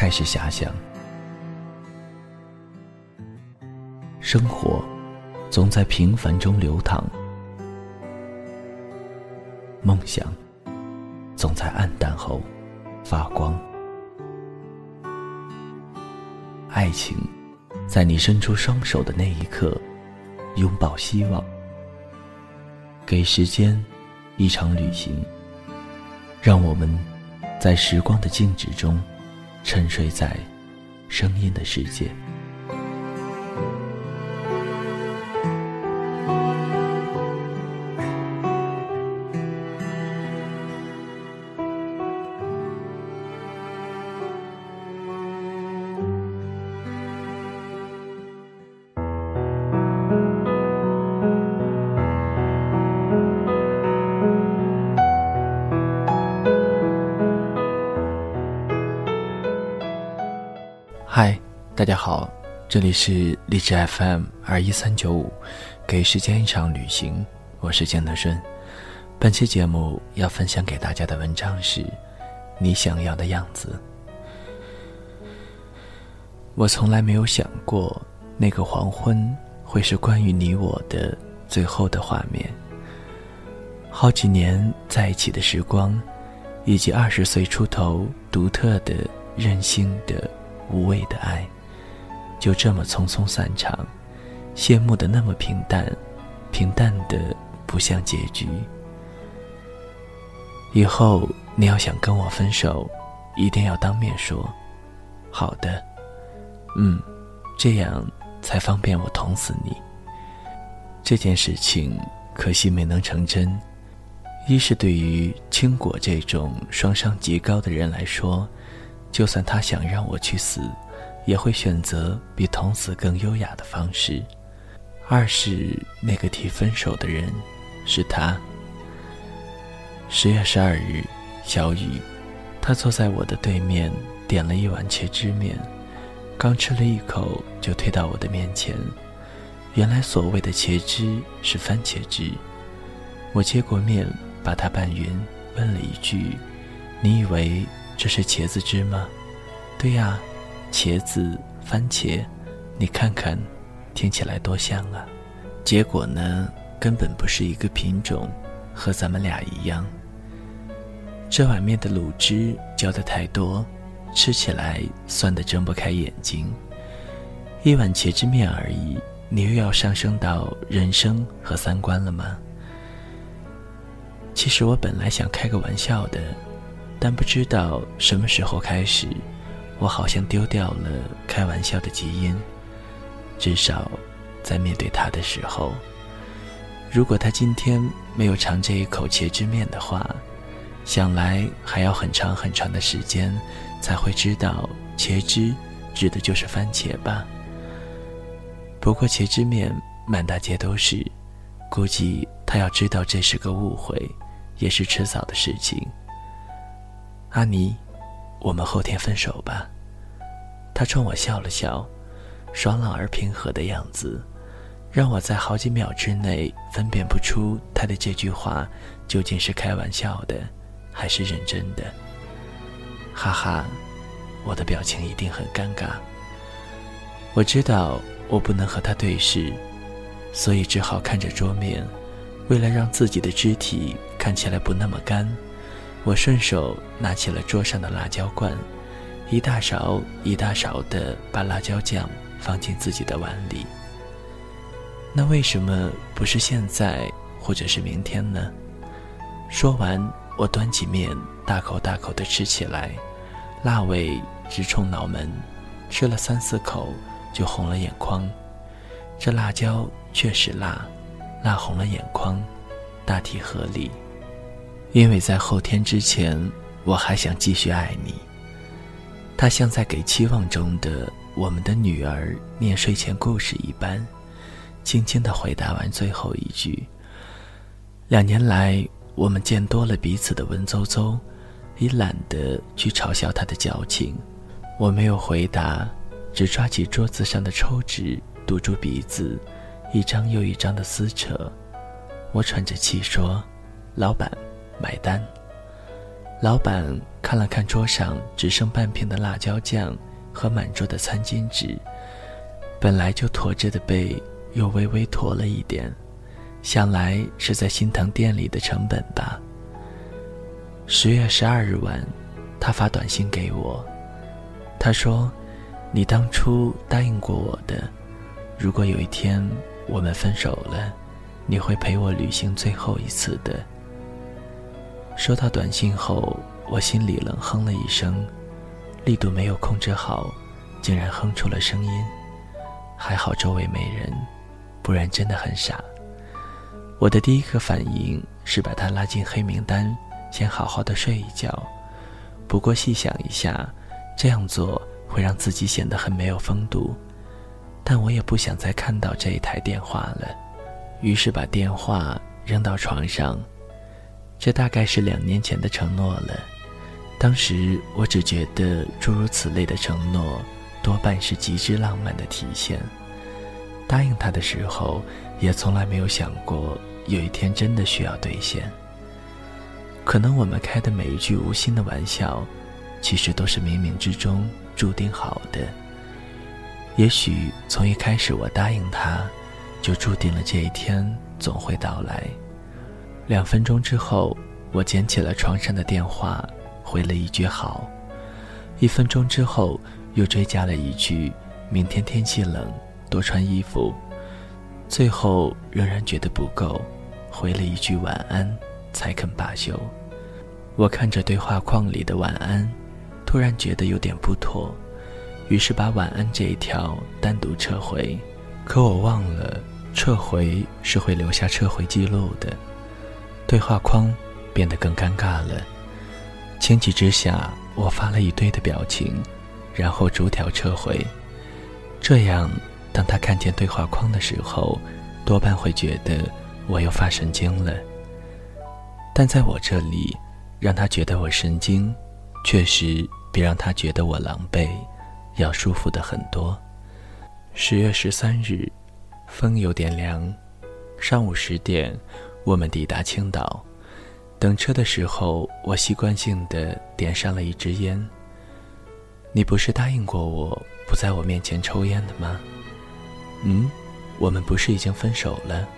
开始遐想，生活总在平凡中流淌，梦想总在暗淡后发光，爱情在你伸出双手的那一刻拥抱希望，给时间一场旅行，让我们在时光的静止中。沉睡在声音的世界。嗨，大家好，这里是励志 FM 二一三九五，给时间一场旅行，我是江德顺。本期节目要分享给大家的文章是《你想要的样子》。我从来没有想过，那个黄昏会是关于你我的最后的画面。好几年在一起的时光，以及二十岁出头独特的任性的。无谓的爱，就这么匆匆散场，谢幕的那么平淡，平淡的不像结局。以后你要想跟我分手，一定要当面说。好的，嗯，这样才方便我捅死你。这件事情可惜没能成真，一是对于青果这种双商极高的人来说。就算他想让我去死，也会选择比捅死更优雅的方式。二是那个提分手的人，是他。十月十二日，小雨，他坐在我的对面，点了一碗茄汁面，刚吃了一口就推到我的面前。原来所谓的茄汁是番茄汁。我接过面，把它拌匀，问了一句：“你以为？”这是茄子汁吗？对呀，茄子、番茄，你看看，听起来多像啊！结果呢，根本不是一个品种，和咱们俩一样。这碗面的卤汁浇的太多，吃起来酸的睁不开眼睛。一碗茄汁面而已，你又要上升到人生和三观了吗？其实我本来想开个玩笑的。但不知道什么时候开始，我好像丢掉了开玩笑的基因。至少，在面对他的时候，如果他今天没有尝这一口茄汁面的话，想来还要很长很长的时间才会知道茄汁指的就是番茄吧。不过茄汁面满大街都是，估计他要知道这是个误会，也是迟早的事情。阿尼，我们后天分手吧。他冲我笑了笑，爽朗而平和的样子，让我在好几秒之内分辨不出他的这句话究竟是开玩笑的，还是认真的。哈哈，我的表情一定很尴尬。我知道我不能和他对视，所以只好看着桌面，为了让自己的肢体看起来不那么干。我顺手拿起了桌上的辣椒罐，一大勺一大勺的把辣椒酱放进自己的碗里。那为什么不是现在，或者是明天呢？说完，我端起面，大口大口的吃起来，辣味直冲脑门，吃了三四口就红了眼眶。这辣椒确实辣，辣红了眼眶，大体合理。因为在后天之前，我还想继续爱你。他像在给期望中的我们的女儿念睡前故事一般，轻轻地回答完最后一句。两年来，我们见多了彼此的文绉绉，已懒得去嘲笑他的矫情。我没有回答，只抓起桌子上的抽纸，堵住鼻子，一张又一张的撕扯。我喘着气说：“老板，买单。”老板看了看桌上只剩半片的辣椒酱和满桌的餐巾纸，本来就驼着的背又微微驼了一点，想来是在心疼店里的成本吧。十月十二日晚，他发短信给我，他说：“你当初答应过我的，如果有一天我们分手了，你会陪我旅行最后一次的。”收到短信后，我心里冷哼了一声，力度没有控制好，竟然哼出了声音。还好周围没人，不然真的很傻。我的第一个反应是把他拉进黑名单，先好好的睡一觉。不过细想一下，这样做会让自己显得很没有风度。但我也不想再看到这一台电话了，于是把电话扔到床上。这大概是两年前的承诺了。当时我只觉得诸如此类的承诺，多半是极致浪漫的体现。答应他的时候，也从来没有想过有一天真的需要兑现。可能我们开的每一句无心的玩笑，其实都是冥冥之中注定好的。也许从一开始我答应他，就注定了这一天总会到来。两分钟之后，我捡起了床上的电话，回了一句“好”。一分钟之后，又追加了一句：“明天天气冷，多穿衣服。”最后仍然觉得不够，回了一句“晚安”，才肯罢休。我看着对话框里的“晚安”，突然觉得有点不妥，于是把“晚安”这一条单独撤回。可我忘了，撤回是会留下撤回记录的。对话框变得更尴尬了，情急之下，我发了一堆的表情，然后逐条撤回。这样，当他看见对话框的时候，多半会觉得我又发神经了。但在我这里，让他觉得我神经，确实比让他觉得我狼狈要舒服的很多。十月十三日，风有点凉，上午十点。我们抵达青岛，等车的时候，我习惯性的点上了一支烟。你不是答应过我不在我面前抽烟的吗？嗯，我们不是已经分手了？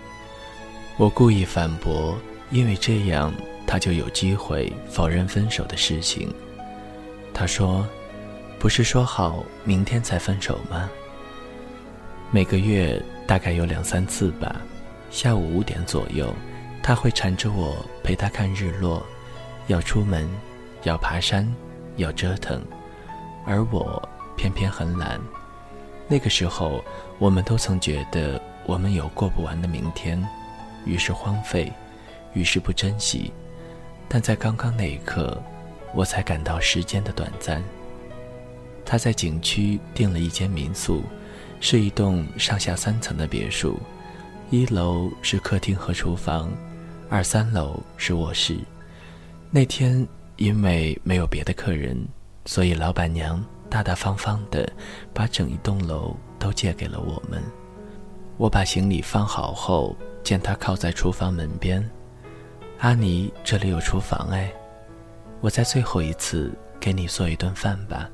我故意反驳，因为这样他就有机会否认分手的事情。他说：“不是说好明天才分手吗？”每个月大概有两三次吧，下午五点左右。他会缠着我陪他看日落，要出门，要爬山，要折腾，而我偏偏很懒。那个时候，我们都曾觉得我们有过不完的明天，于是荒废，于是不珍惜。但在刚刚那一刻，我才感到时间的短暂。他在景区订了一间民宿，是一栋上下三层的别墅，一楼是客厅和厨房。二三楼是卧室。那天因为没有别的客人，所以老板娘大大方方的把整一栋楼都借给了我们。我把行李放好后，见她靠在厨房门边。阿尼，这里有厨房哎，我在最后一次给你做一顿饭吧。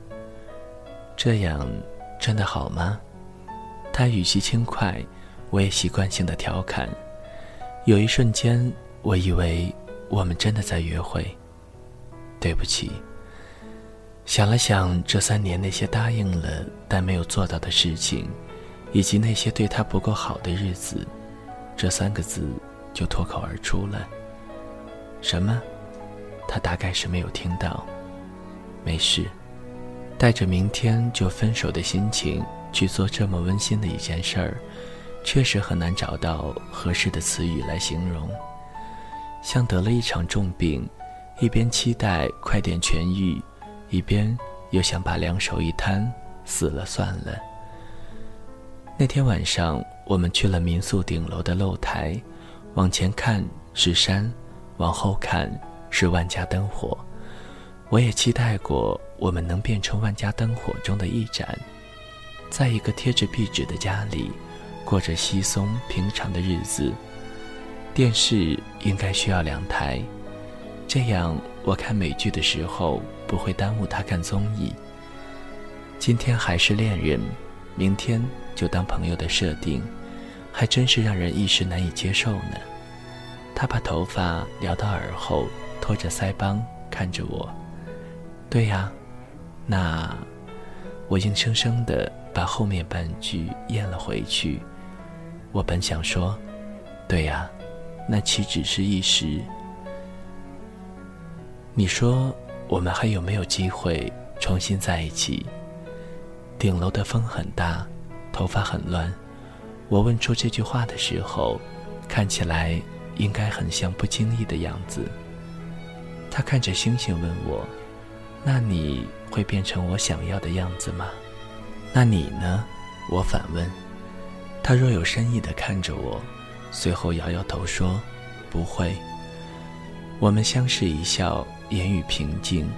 这样真的好吗？他语气轻快，我也习惯性的调侃。有一瞬间。我以为我们真的在约会。对不起。想了想这三年那些答应了但没有做到的事情，以及那些对他不够好的日子，这三个字就脱口而出了。什么？他大概是没有听到。没事，带着明天就分手的心情去做这么温馨的一件事儿，确实很难找到合适的词语来形容。像得了一场重病，一边期待快点痊愈，一边又想把两手一摊，死了算了。那天晚上，我们去了民宿顶楼的露台，往前看是山，往后看是万家灯火。我也期待过，我们能变成万家灯火中的一盏，在一个贴着壁纸的家里，过着稀松平常的日子。电视应该需要两台，这样我看美剧的时候不会耽误他看综艺。今天还是恋人，明天就当朋友的设定，还真是让人一时难以接受呢。他把头发撩到耳后，托着腮帮看着我。对呀，那我硬生生的把后面半句咽了回去。我本想说，对呀，那岂只是一时？你说我们还有没有机会重新在一起？顶楼的风很大，头发很乱。我问出这句话的时候，看起来应该很像不经意的样子。他看着星星问我。那你会变成我想要的样子吗？那你呢？我反问。他若有深意地看着我，随后摇摇头说：“不会。”我们相视一笑，言语平静。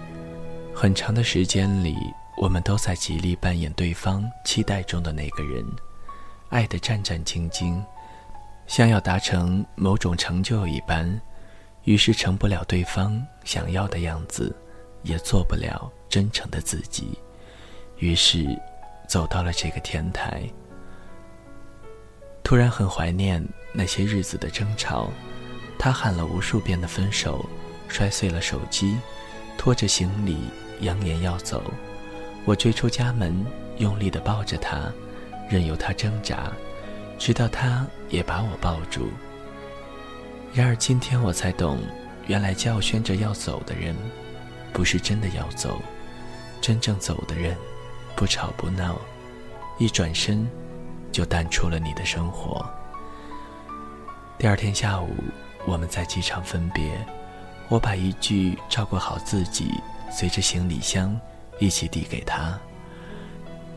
很长的时间里，我们都在极力扮演对方期待中的那个人，爱得战战兢兢，像要达成某种成就一般，于是成不了对方想要的样子。也做不了真诚的自己，于是走到了这个天台。突然很怀念那些日子的争吵，他喊了无数遍的分手，摔碎了手机，拖着行李扬言要走。我追出家门，用力地抱着他，任由他挣扎，直到他也把我抱住。然而今天我才懂，原来叫喧着要走的人。不是真的要走，真正走的人，不吵不闹，一转身，就淡出了你的生活。第二天下午，我们在机场分别，我把一句“照顾好自己”随着行李箱一起递给他，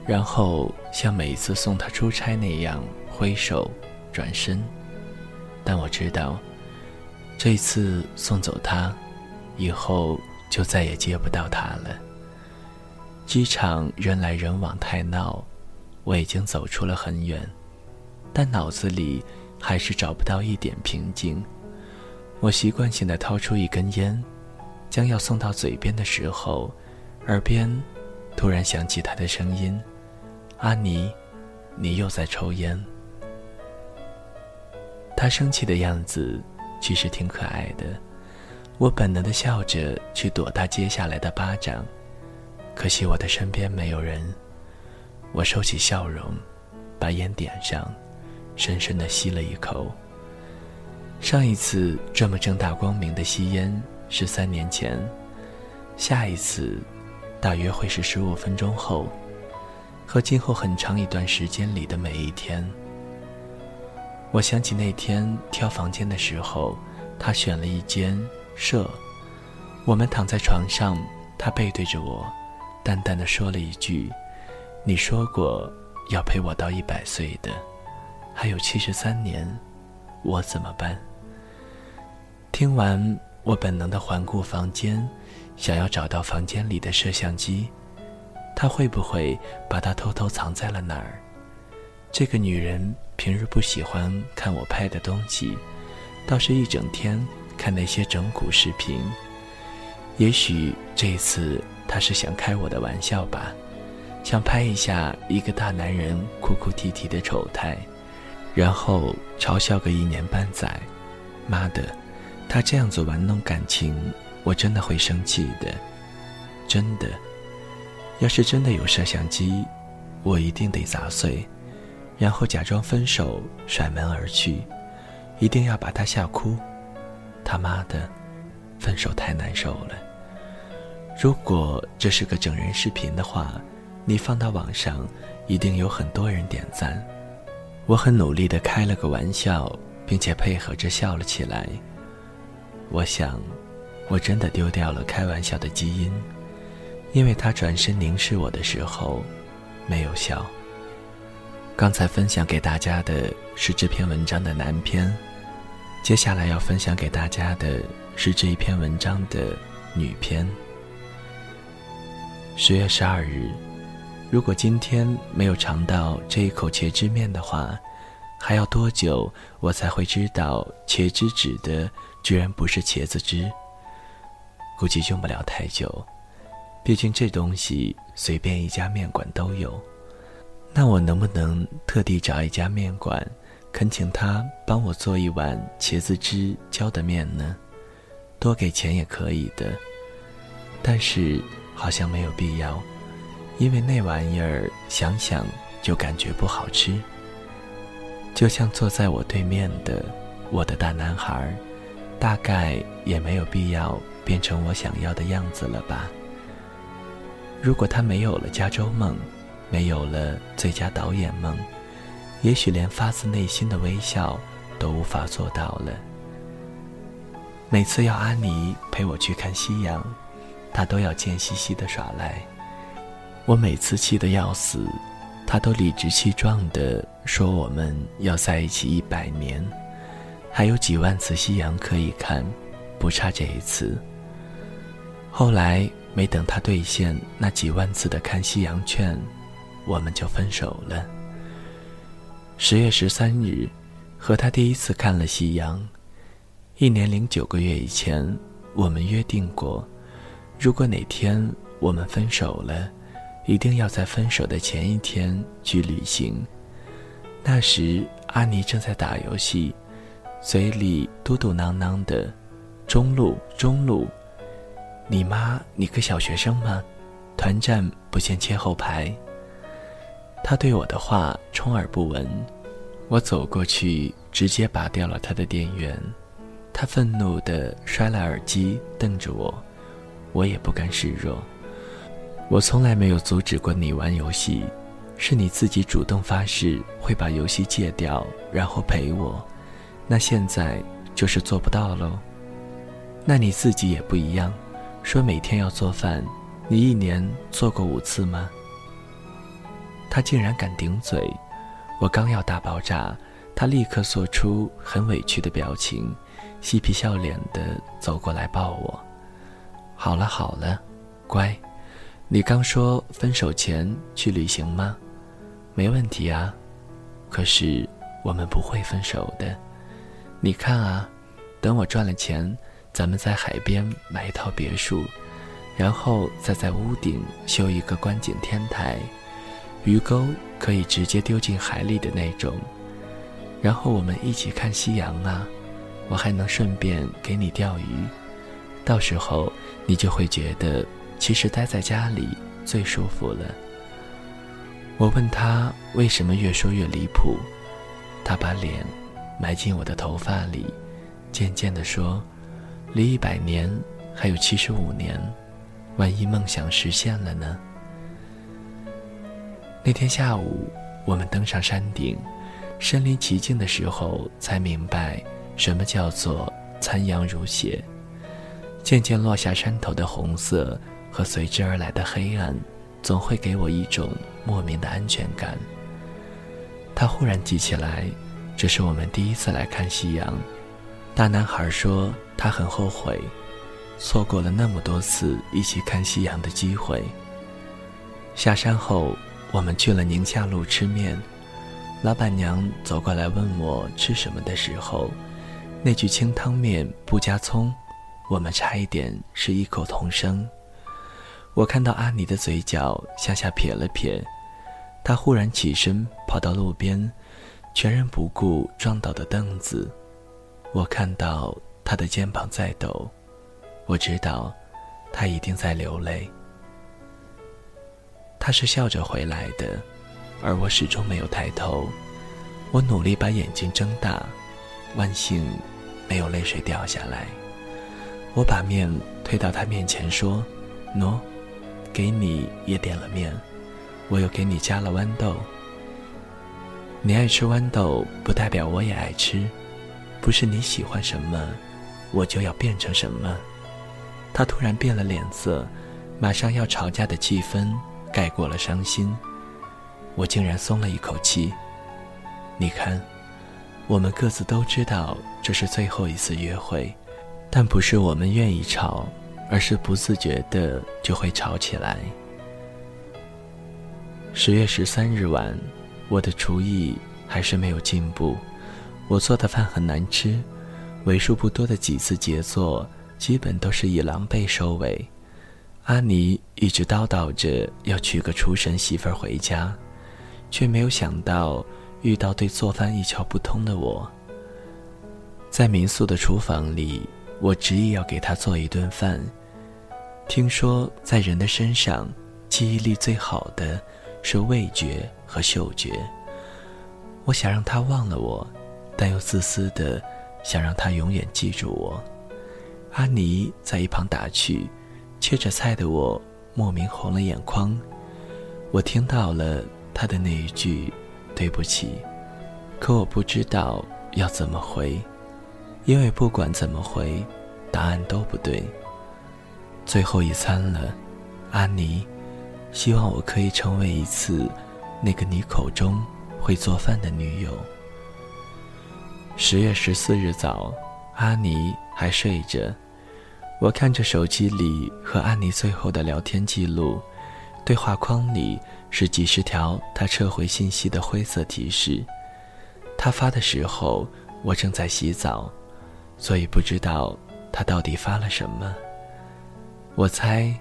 然后像每一次送他出差那样挥手转身。但我知道，这一次送走他，以后。就再也接不到他了。机场人来人往太闹，我已经走出了很远，但脑子里还是找不到一点平静。我习惯性的掏出一根烟，将要送到嘴边的时候，耳边突然响起他的声音：“阿尼，你又在抽烟。”他生气的样子其实挺可爱的。我本能的笑着去躲他接下来的巴掌，可惜我的身边没有人。我收起笑容，把烟点上，深深的吸了一口。上一次这么正大光明的吸烟是三年前，下一次大约会是十五分钟后，和今后很长一段时间里的每一天。我想起那天挑房间的时候，他选了一间。舍，我们躺在床上，他背对着我，淡淡的说了一句：“你说过要陪我到一百岁的，还有七十三年，我怎么办？”听完，我本能的环顾房间，想要找到房间里的摄像机，他会不会把它偷偷藏在了哪儿？这个女人平日不喜欢看我拍的东西，倒是一整天。看那些整蛊视频，也许这次她是想开我的玩笑吧，想拍一下一个大男人哭哭啼啼的丑态，然后嘲笑个一年半载。妈的，他这样子玩弄感情，我真的会生气的，真的。要是真的有摄像机，我一定得砸碎，然后假装分手，甩门而去，一定要把他吓哭。他妈的，分手太难受了。如果这是个整人视频的话，你放到网上，一定有很多人点赞。我很努力的开了个玩笑，并且配合着笑了起来。我想，我真的丢掉了开玩笑的基因，因为他转身凝视我的时候，没有笑。刚才分享给大家的是这篇文章的男篇，接下来要分享给大家的是这一篇文章的女篇。十月十二日，如果今天没有尝到这一口茄汁面的话，还要多久我才会知道茄汁指的居然不是茄子汁？估计用不了太久，毕竟这东西随便一家面馆都有。那我能不能特地找一家面馆，恳请他帮我做一碗茄子汁浇的面呢？多给钱也可以的，但是好像没有必要，因为那玩意儿想想就感觉不好吃。就像坐在我对面的我的大男孩，大概也没有必要变成我想要的样子了吧？如果他没有了加州梦。没有了最佳导演梦，也许连发自内心的微笑都无法做到了。每次要阿尼陪我去看夕阳，他都要贱兮兮的耍赖。我每次气得要死，他都理直气壮的说我们要在一起一百年，还有几万次夕阳可以看，不差这一次。后来没等他兑现那几万次的看夕阳券。我们就分手了。十月十三日，和他第一次看了夕阳。一年零九个月以前，我们约定过，如果哪天我们分手了，一定要在分手的前一天去旅行。那时，阿尼正在打游戏，嘴里嘟嘟囔囔的：“中路，中路。”你妈，你个小学生吗？团战不限切后排。他对我的话充耳不闻，我走过去直接拔掉了他的电源。他愤怒地摔了耳机，瞪着我，我也不甘示弱。我从来没有阻止过你玩游戏，是你自己主动发誓会把游戏戒掉，然后陪我。那现在就是做不到喽。那你自己也不一样，说每天要做饭，你一年做过五次吗？他竟然敢顶嘴！我刚要大爆炸，他立刻做出很委屈的表情，嬉皮笑脸的走过来抱我。好了好了，乖，你刚说分手前去旅行吗？没问题啊。可是我们不会分手的。你看啊，等我赚了钱，咱们在海边买一套别墅，然后再在屋顶修一个观景天台。鱼钩可以直接丢进海里的那种，然后我们一起看夕阳啊！我还能顺便给你钓鱼，到时候你就会觉得其实待在家里最舒服了。我问他为什么越说越离谱，他把脸埋进我的头发里，渐渐地说：“离一百年还有七十五年，万一梦想实现了呢？”那天下午，我们登上山顶，身临其境的时候，才明白什么叫做残阳如血。渐渐落下山头的红色和随之而来的黑暗，总会给我一种莫名的安全感。他忽然记起来，这是我们第一次来看夕阳。大男孩说他很后悔，错过了那么多次一起看夕阳的机会。下山后。我们去了宁夏路吃面，老板娘走过来问我吃什么的时候，那句清汤面不加葱，我们差一点是异口同声。我看到阿尼的嘴角向下撇了撇，他忽然起身跑到路边，全然不顾撞倒的凳子。我看到他的肩膀在抖，我知道，他一定在流泪。他是笑着回来的，而我始终没有抬头。我努力把眼睛睁大，万幸没有泪水掉下来。我把面推到他面前说：“喏，给你也点了面，我又给你加了豌豆。你爱吃豌豆，不代表我也爱吃，不是你喜欢什么，我就要变成什么。”他突然变了脸色，马上要吵架的气氛盖过了伤心，我竟然松了一口气。你看，我们各自都知道这是最后一次约会，但不是我们愿意吵，而是不自觉的就会吵起来。十月十三日晚，我的厨艺还是没有进步，我做的饭很难吃，为数不多的几次杰作，基本都是以狼狈收尾。阿尼一直叨叨着要娶个厨神媳妇儿回家，却没有想到遇到对做饭一窍不通的我。在民宿的厨房里，我执意要给他做一顿饭。听说在人的身上，记忆力最好的是味觉和嗅觉。我想让他忘了我，但又自私的想让他永远记住我。阿尼在一旁打趣。切着菜的我莫名红了眼眶，我听到了他的那一句“对不起”，可我不知道要怎么回，因为不管怎么回，答案都不对。最后一餐了，阿尼，希望我可以成为一次那个你口中会做饭的女友。十月十四日早，阿尼还睡着。我看着手机里和安妮最后的聊天记录，对话框里是几十条他撤回信息的灰色提示。他发的时候，我正在洗澡，所以不知道他到底发了什么。我猜，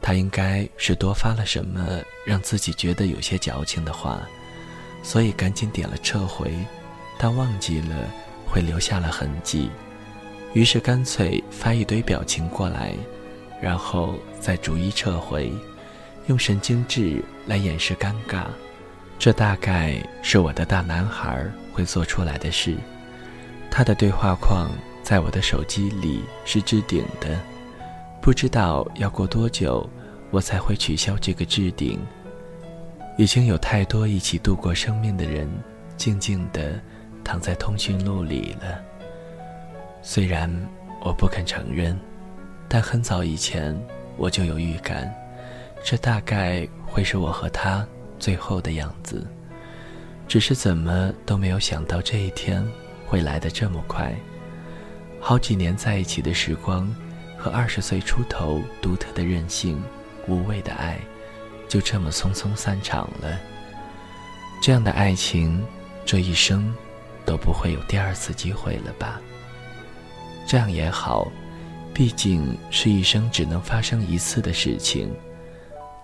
他应该是多发了什么让自己觉得有些矫情的话，所以赶紧点了撤回。但忘记了，会留下了痕迹。于是干脆发一堆表情过来，然后再逐一撤回，用神经质来掩饰尴尬。这大概是我的大男孩会做出来的事。他的对话框在我的手机里是置顶的，不知道要过多久我才会取消这个置顶。已经有太多一起度过生命的人，静静地躺在通讯录里了。虽然我不肯承认，但很早以前我就有预感，这大概会是我和他最后的样子。只是怎么都没有想到这一天会来得这么快。好几年在一起的时光，和二十岁出头独特的任性、无畏的爱，就这么匆匆散场了。这样的爱情，这一生都不会有第二次机会了吧？这样也好，毕竟是一生只能发生一次的事情，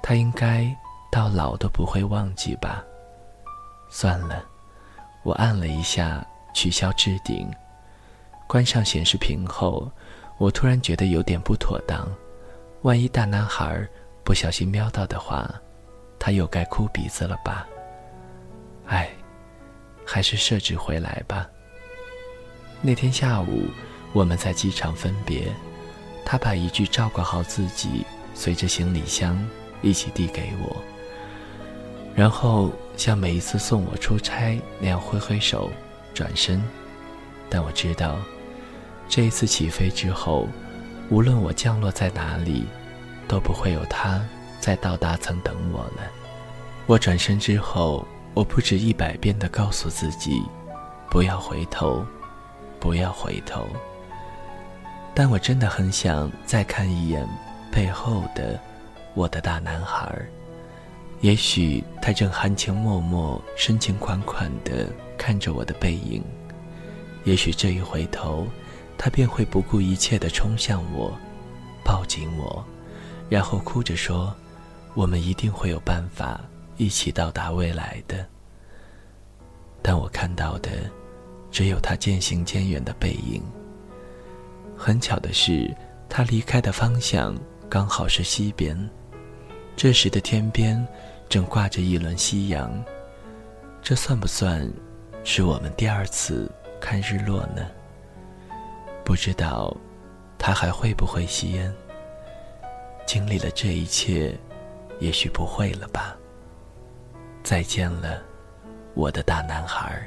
他应该到老都不会忘记吧。算了，我按了一下取消置顶，关上显示屏后，我突然觉得有点不妥当。万一大男孩不小心瞄到的话，他又该哭鼻子了吧？哎，还是设置回来吧。那天下午。我们在机场分别，他把一句“照顾好自己”随着行李箱一起递给我，然后像每一次送我出差那样挥挥手，转身。但我知道，这一次起飞之后，无论我降落在哪里，都不会有他在到达层等我了。我转身之后，我不止一百遍地告诉自己：不要回头，不要回头。但我真的很想再看一眼背后的我的大男孩也许他正含情脉脉、深情款款地看着我的背影，也许这一回头，他便会不顾一切地冲向我，抱紧我，然后哭着说：“我们一定会有办法一起到达未来的。”但我看到的，只有他渐行渐远的背影。很巧的是，他离开的方向刚好是西边。这时的天边正挂着一轮夕阳，这算不算是我们第二次看日落呢？不知道他还会不会吸烟。经历了这一切，也许不会了吧。再见了，我的大男孩。